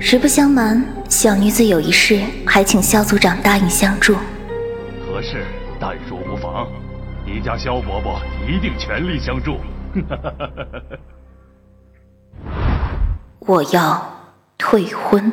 实不相瞒，小女子有一事，还请萧族长答应相助。何事？但说无妨。你家萧伯伯一定全力相助。我要退婚。